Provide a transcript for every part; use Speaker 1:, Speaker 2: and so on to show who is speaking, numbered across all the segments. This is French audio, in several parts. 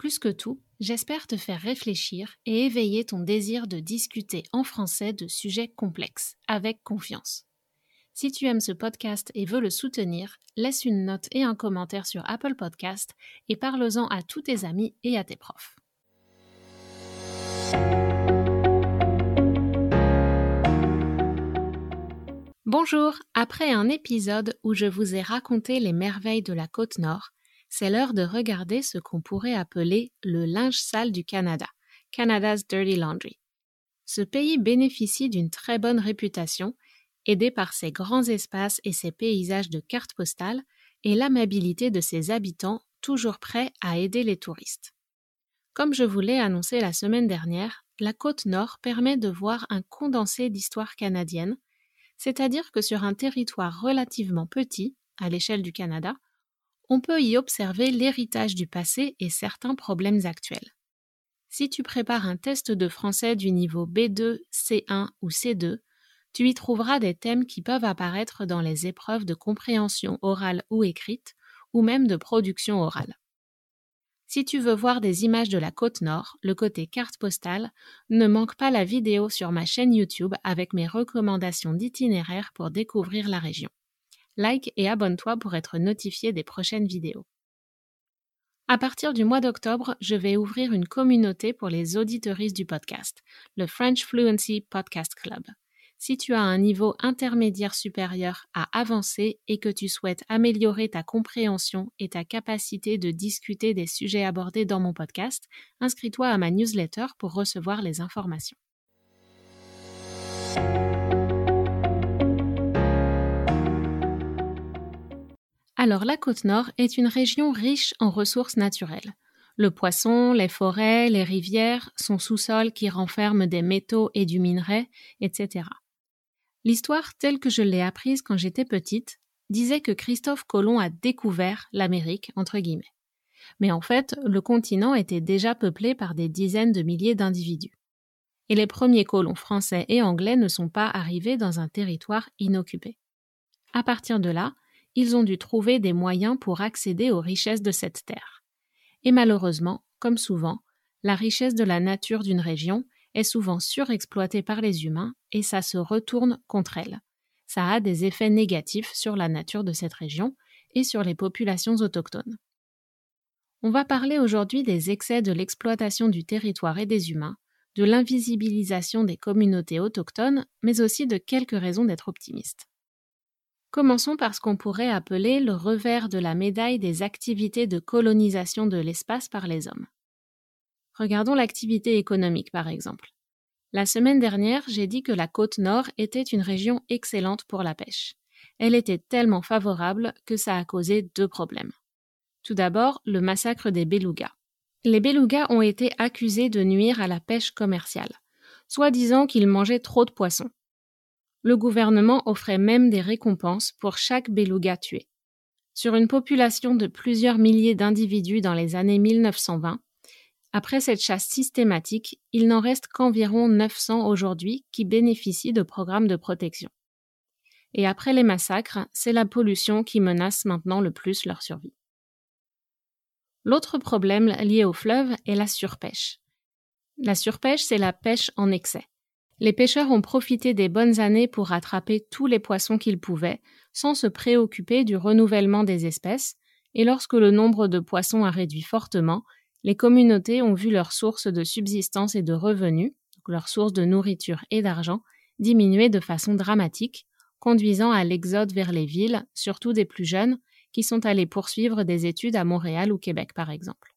Speaker 1: Plus que tout, j'espère te faire réfléchir et éveiller ton désir de discuter en français de sujets complexes, avec confiance. Si tu aimes ce podcast et veux le soutenir, laisse une note et un commentaire sur Apple Podcast et parle-en à tous tes amis et à tes profs. Bonjour, après un épisode où je vous ai raconté les merveilles de la côte nord, c'est l'heure de regarder ce qu'on pourrait appeler le linge sale du Canada, Canada's Dirty Laundry. Ce pays bénéficie d'une très bonne réputation, aidé par ses grands espaces et ses paysages de cartes postales et l'amabilité de ses habitants toujours prêts à aider les touristes. Comme je vous l'ai annoncé la semaine dernière, la côte nord permet de voir un condensé d'histoire canadienne, c'est-à-dire que sur un territoire relativement petit, à l'échelle du Canada, on peut y observer l'héritage du passé et certains problèmes actuels. Si tu prépares un test de français du niveau B2, C1 ou C2, tu y trouveras des thèmes qui peuvent apparaître dans les épreuves de compréhension orale ou écrite, ou même de production orale. Si tu veux voir des images de la côte nord, le côté carte postale, ne manque pas la vidéo sur ma chaîne YouTube avec mes recommandations d'itinéraire pour découvrir la région. Like et abonne-toi pour être notifié des prochaines vidéos. À partir du mois d'octobre, je vais ouvrir une communauté pour les auditeuristes du podcast, le French Fluency Podcast Club si tu as un niveau intermédiaire supérieur à avancer et que tu souhaites améliorer ta compréhension et ta capacité de discuter des sujets abordés dans mon podcast, inscris-toi à ma newsletter pour recevoir les informations. Alors la côte nord est une région riche en ressources naturelles. Le poisson, les forêts, les rivières, son sous-sol qui renferme des métaux et du minerai, etc. L'histoire telle que je l'ai apprise quand j'étais petite disait que Christophe Colomb a découvert l'Amérique, entre guillemets. Mais en fait, le continent était déjà peuplé par des dizaines de milliers d'individus. Et les premiers colons français et anglais ne sont pas arrivés dans un territoire inoccupé. À partir de là, ils ont dû trouver des moyens pour accéder aux richesses de cette terre. Et malheureusement, comme souvent, la richesse de la nature d'une région est souvent surexploitée par les humains et ça se retourne contre elle. Ça a des effets négatifs sur la nature de cette région et sur les populations autochtones. On va parler aujourd'hui des excès de l'exploitation du territoire et des humains, de l'invisibilisation des communautés autochtones, mais aussi de quelques raisons d'être optimistes. Commençons par ce qu'on pourrait appeler le revers de la médaille des activités de colonisation de l'espace par les hommes. Regardons l'activité économique par exemple. La semaine dernière, j'ai dit que la côte nord était une région excellente pour la pêche. Elle était tellement favorable que ça a causé deux problèmes. Tout d'abord, le massacre des belugas. Les belugas ont été accusés de nuire à la pêche commerciale, soi-disant qu'ils mangeaient trop de poissons. Le gouvernement offrait même des récompenses pour chaque beluga tué. Sur une population de plusieurs milliers d'individus dans les années 1920, après cette chasse systématique, il n'en reste qu'environ 900 aujourd'hui qui bénéficient de programmes de protection. Et après les massacres, c'est la pollution qui menace maintenant le plus leur survie. L'autre problème lié au fleuve est la surpêche. La surpêche, c'est la pêche en excès. Les pêcheurs ont profité des bonnes années pour attraper tous les poissons qu'ils pouvaient, sans se préoccuper du renouvellement des espèces, et lorsque le nombre de poissons a réduit fortement, les communautés ont vu leurs sources de subsistance et de revenus, leur source de nourriture et d'argent, diminuait de façon dramatique, conduisant à l'exode vers les villes, surtout des plus jeunes, qui sont allés poursuivre des études à Montréal ou Québec par exemple.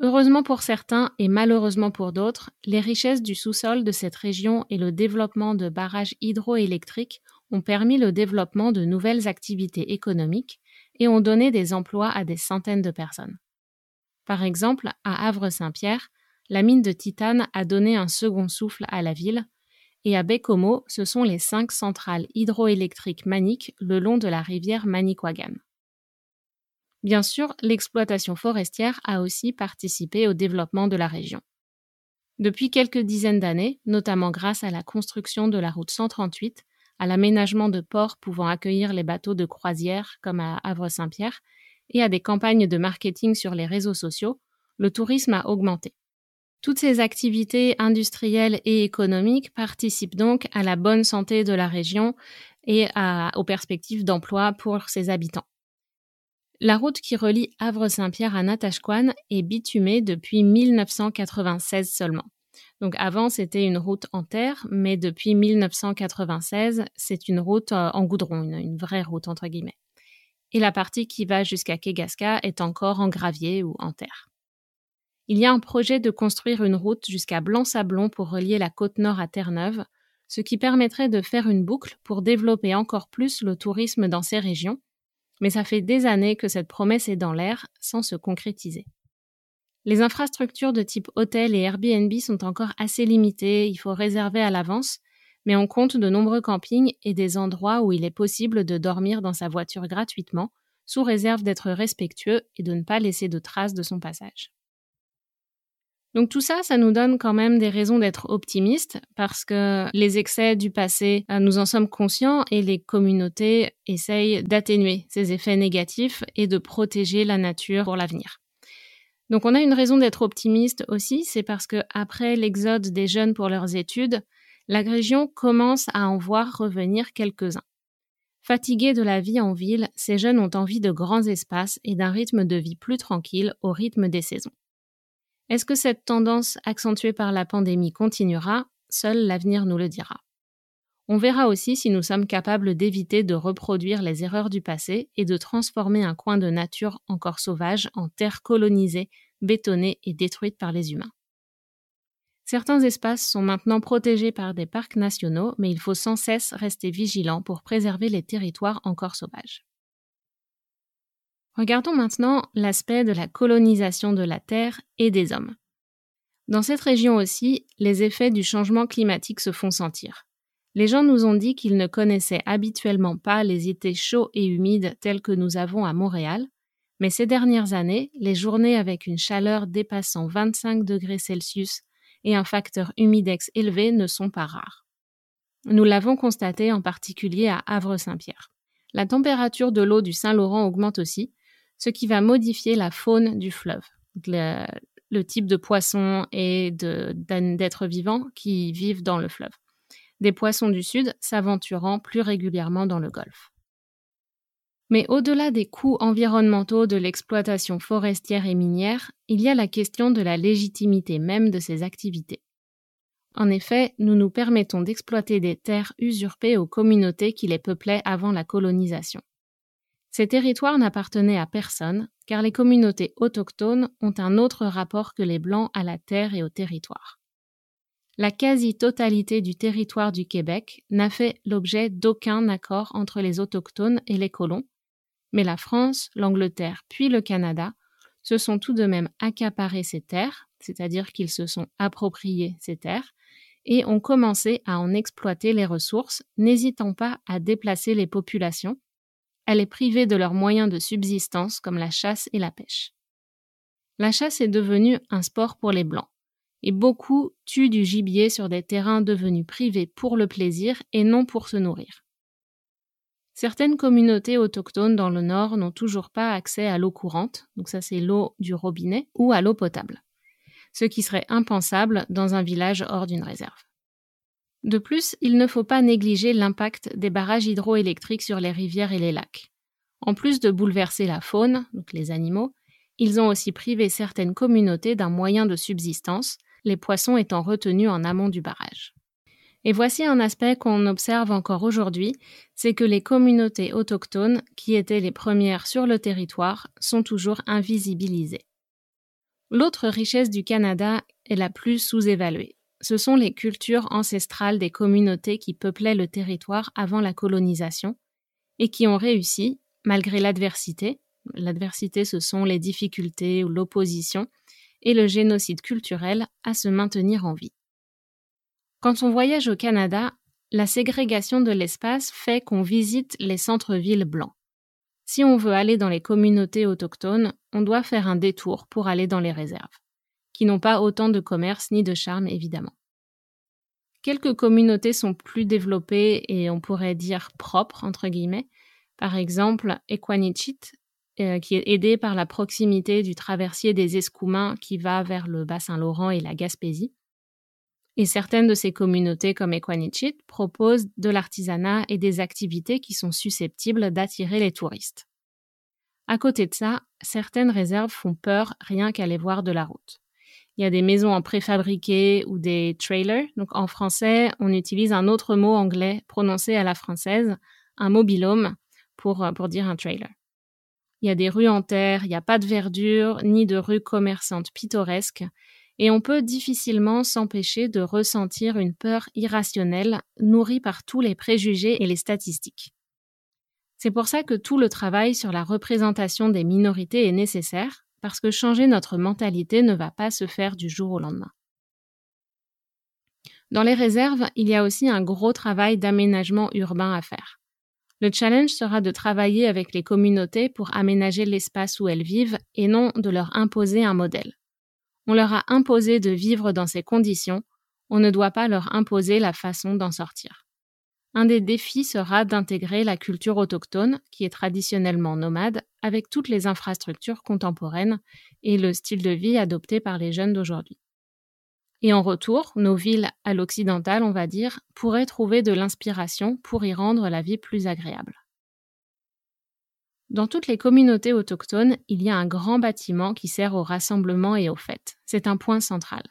Speaker 1: Heureusement pour certains et malheureusement pour d'autres, les richesses du sous-sol de cette région et le développement de barrages hydroélectriques ont permis le développement de nouvelles activités économiques et ont donné des emplois à des centaines de personnes. Par exemple, à Havre-Saint-Pierre, la mine de titane a donné un second souffle à la ville, et à Bécomo, ce sont les cinq centrales hydroélectriques maniques le long de la rivière Manicouagan. Bien sûr, l'exploitation forestière a aussi participé au développement de la région. Depuis quelques dizaines d'années, notamment grâce à la construction de la route 138, à l'aménagement de ports pouvant accueillir les bateaux de croisière comme à Havre-Saint-Pierre, et à des campagnes de marketing sur les réseaux sociaux, le tourisme a augmenté. Toutes ces activités industrielles et économiques participent donc à la bonne santé de la région et aux perspectives d'emploi pour ses habitants. La route qui relie Havre-Saint-Pierre à Natashquan est bitumée depuis 1996 seulement. Donc avant, c'était une route en terre, mais depuis 1996, c'est une route euh, en goudron, une, vraie route entre guillemets. Et la partie qui va jusqu'à Kegaska est encore en gravier ou en terre. Il y a un projet de construire une route jusqu'à Blanc-Sablon pour relier la côte nord à Terre-Neuve, ce qui permettrait de faire une boucle pour développer encore plus le tourisme dans ces régions mais ça fait des années que cette promesse est dans l'air sans se concrétiser. Les infrastructures de type hôtel et Airbnb sont encore assez limitées, il faut réserver à l'avance, mais on compte de nombreux campings et des endroits où il est possible de dormir dans sa voiture gratuitement, sous réserve d'être respectueux et de ne pas laisser de traces de son passage. Donc tout ça, ça nous donne quand même des raisons d'être optimistes parce que les excès du passé, euh, nous en sommes conscients et les communautés essayent d'atténuer ces effets négatifs et de protéger la nature pour l'avenir. Donc on a une raison d'être optimiste aussi, c'est parce que après l'exode des jeunes pour leurs études, la région commence à en voir revenir quelques-uns. Fatigués de la vie en ville, ces jeunes ont envie de grands espaces et d'un rythme de vie plus tranquille au rythme des saisons. Est-ce que cette tendance accentuée par la pandémie continuera? Seul l'avenir nous le dira. On verra aussi si nous sommes capables d'éviter de reproduire les erreurs du passé et de transformer un coin de nature encore sauvage en terre colonisée, bétonnée et détruite par les humains. Certains espaces sont maintenant protégés par des parcs nationaux, mais il faut sans cesse rester vigilant pour préserver les territoires encore sauvages. Regardons maintenant l'aspect de la colonisation de la Terre et des hommes. Dans cette région aussi, les effets du changement climatique se font sentir. Les gens nous ont dit qu'ils ne connaissaient habituellement pas les étés chauds et humides tels que nous avons à Montréal, mais ces dernières années, les journées avec une chaleur dépassant 25 degrés Celsius et un facteur humidex élevé ne sont pas rares. Nous l'avons constaté en particulier à Havre-Saint-Pierre. La température de l'eau du Saint-Laurent augmente aussi, ce qui va modifier la faune du fleuve, le, type de poissons et d'êtres vivants qui vivent dans le fleuve. Des poissons du sud s'aventurant plus régulièrement dans le golfe. Mais au-delà des coûts environnementaux de l'exploitation forestière et minière, il y a la question de la légitimité même de ces activités. En effet, nous nous permettons d'exploiter des terres usurpées aux communautés qui les peuplaient avant la colonisation. Ces territoires n'appartenaient à personne, car les communautés autochtones ont un autre rapport que les Blancs à la terre et au territoire. La quasi-totalité du territoire du Québec n'a fait l'objet d'aucun accord entre les autochtones et les colons, mais la France, l'Angleterre puis le Canada se sont tout de même accaparés ces terres, c'est-à-dire qu'ils se sont appropriés ces terres, et ont commencé à en exploiter les ressources, n'hésitant pas à déplacer les populations, elle est privée de leurs moyens de subsistance comme la chasse et la pêche. La chasse est devenue un sport pour les Blancs, et beaucoup tuent du gibier sur des terrains devenus privés pour le plaisir et non pour se nourrir. Certaines communautés autochtones dans le nord n'ont toujours pas accès à l'eau courante, donc ça c'est l'eau du robinet, ou à l'eau potable, ce qui serait impensable dans un village hors d'une réserve. De plus, il ne faut pas négliger l'impact des barrages hydroélectriques sur les rivières et les lacs. En plus de bouleverser la faune, donc les animaux, ils ont aussi privé certaines communautés d'un moyen de subsistance, les poissons étant retenus en amont du barrage. Et voici un aspect qu'on observe encore aujourd'hui, c'est que les communautés autochtones, qui étaient les premières sur le territoire, sont toujours invisibilisées. L'autre richesse du Canada est la plus sous-évaluée. Ce sont les cultures ancestrales des communautés qui peuplaient le territoire avant la colonisation et qui ont réussi, malgré l'adversité, l'adversité ce sont les difficultés ou l'opposition, et le génocide culturel, à se maintenir en vie. Quand on voyage au Canada, la ségrégation de l'espace fait qu'on visite les centres-villes blancs. Si on veut aller dans les communautés autochtones, on doit faire un détour pour aller dans les réserves, qui n'ont pas autant de commerce ni de charme évidemment. Quelques communautés sont plus développées et on pourrait dire propres, entre guillemets. Par exemple, Equanichit, euh, qui est aidé par la proximité du traversier des Escoumins qui va vers le Bas-Saint-Laurent et la Gaspésie. Et certaines de ces communautés, comme Equanichit, proposent de l'artisanat et des activités qui sont susceptibles d'attirer les touristes. À côté de ça, certaines réserves font peur rien qu'à les voir de la route. Il y a des maisons en préfabriqué ou des trailers. Donc en français, on utilise un autre mot anglais prononcé à la française, un mobilhome, pour, pour dire un trailer. Il y a des rues en terre, il n'y a pas de verdure, ni de rues commerçantes pittoresques, et on peut difficilement s'empêcher de ressentir une peur irrationnelle nourrie par tous les préjugés et les statistiques. C'est pour ça que tout le travail sur la représentation des minorités est nécessaire, parce que changer notre mentalité ne va pas se faire du jour au lendemain. Dans les réserves, il y a aussi un gros travail d'aménagement urbain à faire. Le challenge sera de travailler avec les communautés pour aménager l'espace où elles vivent et non de leur imposer un modèle. On leur a imposé de vivre dans ces conditions, on ne doit pas leur imposer la façon d'en sortir. Un des défis sera d'intégrer la culture autochtone, qui est traditionnellement nomade, avec toutes les infrastructures contemporaines et le style de vie adopté par les jeunes d'aujourd'hui. Et en retour, nos villes à l'occidental, on va dire, pourraient trouver de l'inspiration pour y rendre la vie plus agréable. Dans toutes les communautés autochtones, il y a un grand bâtiment qui sert au rassemblement et aux fêtes. C'est un point central.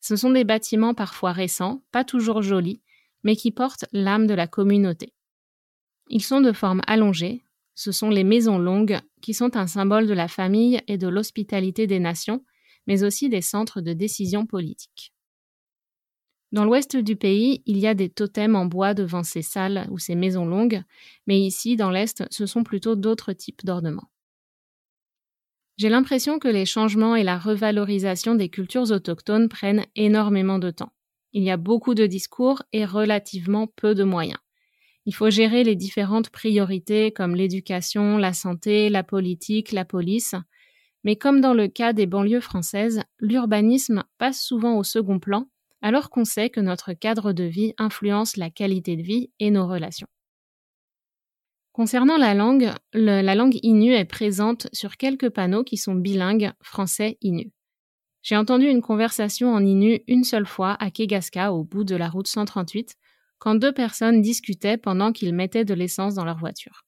Speaker 1: Ce sont des bâtiments parfois récents, pas toujours jolis, mais qui portent l'âme de la communauté. Ils sont de forme allongée, ce sont les maisons longues qui sont un symbole de la famille et de l'hospitalité des nations, mais aussi des centres de décision politique. Dans l'ouest du pays, il y a des totems en bois devant ces salles ou ces maisons longues, mais ici, dans l'est, ce sont plutôt d'autres types d'ornements. J'ai l'impression que les changements et la revalorisation des cultures autochtones prennent énormément de temps. Il y a beaucoup de discours et relativement peu de moyens. Il faut gérer les différentes priorités comme l'éducation, la santé, la politique, la police. Mais comme dans le cas des banlieues françaises, l'urbanisme passe souvent au second plan alors qu'on sait que notre cadre de vie influence la qualité de vie et nos relations. Concernant la langue, la langue inu est présente sur quelques panneaux qui sont bilingues français-inu. J'ai entendu une conversation en inu une seule fois à Kegaska, au bout de la route 138, quand deux personnes discutaient pendant qu'ils mettaient de l'essence dans leur voiture.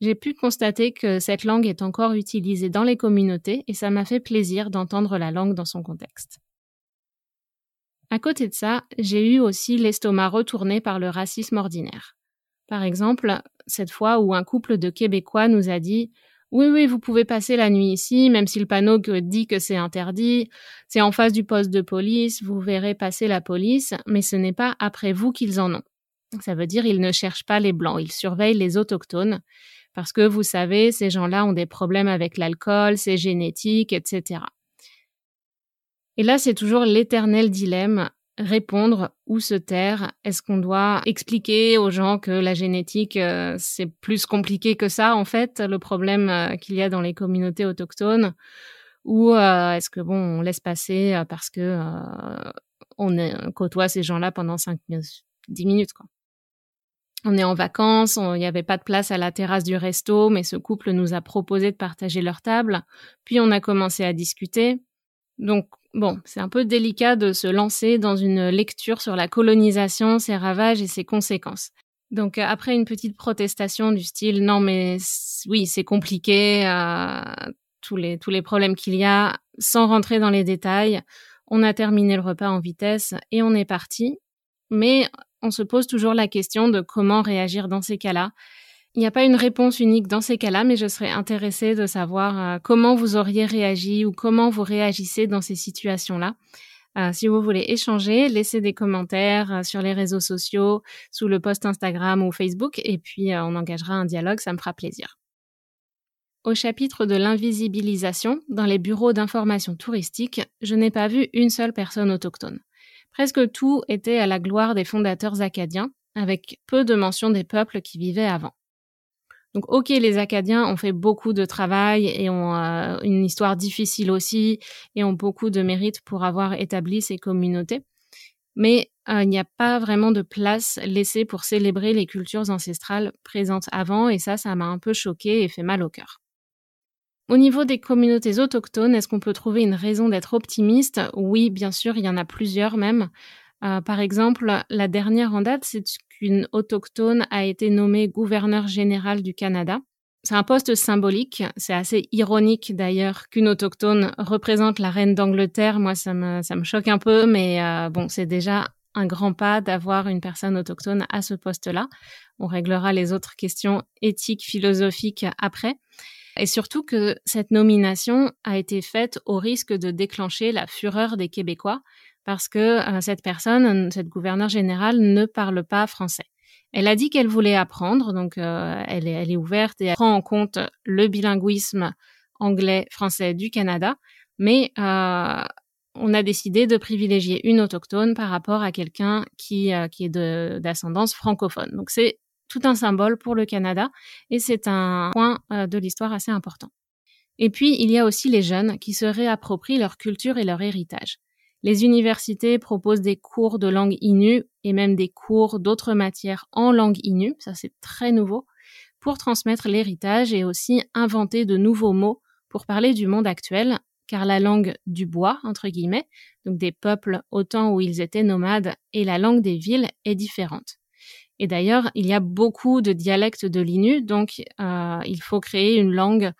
Speaker 1: J'ai pu constater que cette langue est encore utilisée dans les communautés et ça m'a fait plaisir d'entendre la langue dans son contexte. À côté de ça, j'ai eu aussi l'estomac retourné par le racisme ordinaire. Par exemple, cette fois où un couple de Québécois nous a dit oui, oui, vous pouvez passer la nuit ici, même si le panneau dit que c'est interdit. C'est en face du poste de police, vous verrez passer la police, mais ce n'est pas après vous qu'ils en ont. Ça veut dire ils ne cherchent pas les blancs, ils surveillent les autochtones. Parce que vous savez, ces gens-là ont des problèmes avec l'alcool, c'est génétique, etc. Et là, c'est toujours l'éternel dilemme répondre ou se taire Est-ce qu'on doit expliquer aux gens que la génétique, euh, c'est plus compliqué que ça, en fait, le problème euh, qu'il y a dans les communautés autochtones? Ou euh, est-ce que, bon, on laisse passer parce que on côtoie ces gens-là pendant 5 10 minutes, quoi. On est en vacances, il n'y avait pas de place à la terrasse du resto, mais ce couple nous a proposé de partager leur table. Puis on a commencé à discuter. Donc Bon, c'est un peu délicat de se lancer dans une lecture sur la colonisation, ses ravages et ses conséquences. Donc euh, après une petite protestation du style non mais oui c'est compliqué euh, tous les tous les problèmes qu'il y a sans rentrer dans les détails, On a terminé le repas en vitesse et on est parti. Mais on se pose toujours la question de comment réagir dans ces cas-là. Il n'y a pas une réponse unique dans ces cas-là, mais je serais intéressée de savoir euh, comment vous auriez réagi ou comment vous réagissez dans ces situations-là. Euh, si vous voulez échanger, laissez des commentaires euh, sur les réseaux sociaux, sous le post Instagram ou Facebook, et puis on engagera un dialogue, ça me fera plaisir. Au chapitre de l'invisibilisation, dans les bureaux d'information touristique, je n'ai pas vu une seule personne autochtone. Presque tout était à la gloire des fondateurs acadiens, avec peu de mention des peuples qui vivaient avant. Donc, ok, les Acadiens ont fait beaucoup de travail et ont euh, une histoire difficile aussi et ont beaucoup de mérite pour avoir établi ces communautés. Mais euh, il n'y a pas vraiment de place laissée pour célébrer les cultures ancestrales présentes avant et ça, ça m'a un peu choqué et fait mal au cœur. Au niveau des communautés autochtones, est-ce qu'on peut trouver une raison d'être optimiste? Oui, bien sûr, il y en a plusieurs même. Euh, par exemple, la dernière en date, c'est qu'une autochtone a été nommée gouverneur général du Canada. C'est un poste symbolique. C'est assez ironique d'ailleurs qu'une autochtone représente la reine d'Angleterre. Moi, ça me, ça me choque un peu, mais euh, bon, c'est déjà un grand pas d'avoir une personne autochtone à ce poste-là. On réglera les autres questions éthiques, philosophiques après. Et surtout que cette nomination a été faite au risque de déclencher la fureur des Québécois parce que euh, cette personne, cette gouverneure générale, ne parle pas français. Elle a dit qu'elle voulait apprendre, donc euh, elle, est, ouverte et elle prend en compte le bilinguisme anglais-français du Canada, mais euh, on a décidé de privilégier une autochtone par rapport à quelqu'un qui est d'ascendance francophone. Donc c'est tout un symbole pour le Canada et c'est un point de l'histoire assez important. Et puis, il y a aussi les jeunes qui se réapproprient leur culture et leur héritage. Les universités proposent des cours de langue inu et même des cours d'autres matières en langue inu, ça c'est très nouveau, pour transmettre l'héritage et aussi inventer de nouveaux mots pour parler du monde actuel, car la langue du bois, entre guillemets, donc des peuples au temps où ils étaient nomades, et la langue des villes est différente. Et d'ailleurs, il y a beaucoup de dialectes de l'inu, donc euh, il faut créer une langue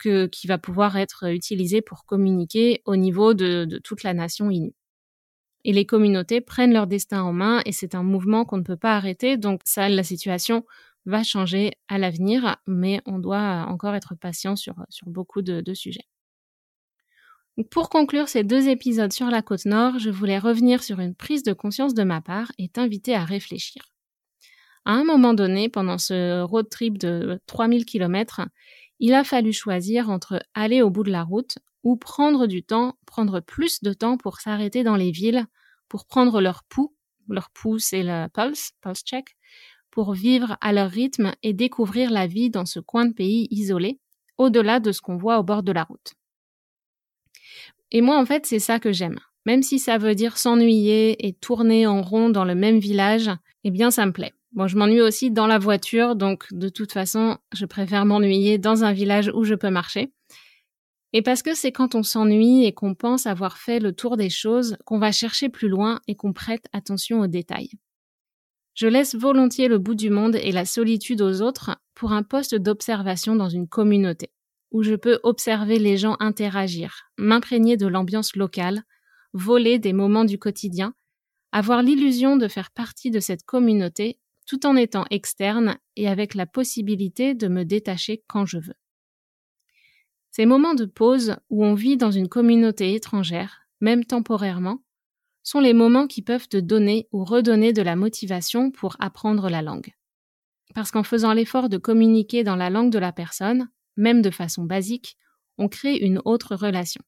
Speaker 1: qui va pouvoir être utilisé pour communiquer au niveau de, toute la nation Innu. Et les communautés prennent leur destin en main et c'est un mouvement qu'on ne peut pas arrêter. Donc ça, la situation va changer à l'avenir, mais on doit encore être patient sur, sur beaucoup de, de sujets. pour conclure ces deux épisodes sur la côte nord, je voulais revenir sur une prise de conscience de ma part et t'inviter à réfléchir. À un moment donné, pendant ce road trip de 3000 km, il a fallu choisir entre aller au bout de la route ou prendre du temps, prendre plus de temps pour s'arrêter dans les villes, pour prendre leur pouls, leur pouls c'est le pulse, pulse check, pour vivre à leur rythme et découvrir la vie dans ce coin de pays isolé, au-delà de ce qu'on voit au bord de la route. Et moi, en fait, c'est ça que j'aime. Même si ça veut dire s'ennuyer et tourner en rond dans le même village, eh bien, ça me plaît. Bon, je m'ennuie aussi dans la voiture, donc de toute façon, je préfère m'ennuyer dans un village où je peux marcher. Et parce que c'est quand on s'ennuie et qu'on pense avoir fait le tour des choses qu'on va chercher plus loin et qu'on prête attention aux détails. Je laisse volontiers le bout du monde et la solitude aux autres pour un poste d'observation dans une communauté, où je peux observer les gens interagir, m'imprégner de l'ambiance locale, voler des moments du quotidien, avoir l'illusion de faire partie de cette communauté tout en étant externe et avec la possibilité de me détacher quand je veux. Ces moments de pause où on vit dans une communauté étrangère, même temporairement, sont les moments qui peuvent te donner ou redonner de la motivation pour apprendre la langue. Parce qu'en faisant l'effort de communiquer dans la langue de la personne, même de façon basique, on crée une autre relation.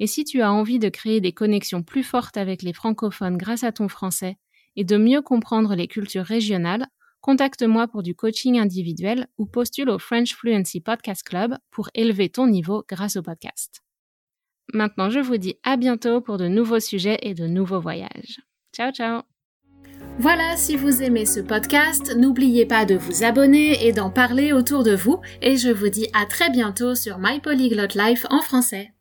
Speaker 1: Et si tu as envie de créer des connexions plus fortes avec les francophones grâce à ton français et de mieux comprendre les cultures régionales, contacte-moi pour du coaching individuel ou postule au French Fluency Podcast Club pour élever ton niveau grâce au podcast. Maintenant, je vous dis à bientôt pour de nouveaux sujets et de nouveaux voyages. Ciao, ciao
Speaker 2: voilà, si vous aimez ce podcast, n'oubliez pas de vous abonner et d'en parler autour de vous, et je vous dis à très bientôt sur My Polyglot Life en français.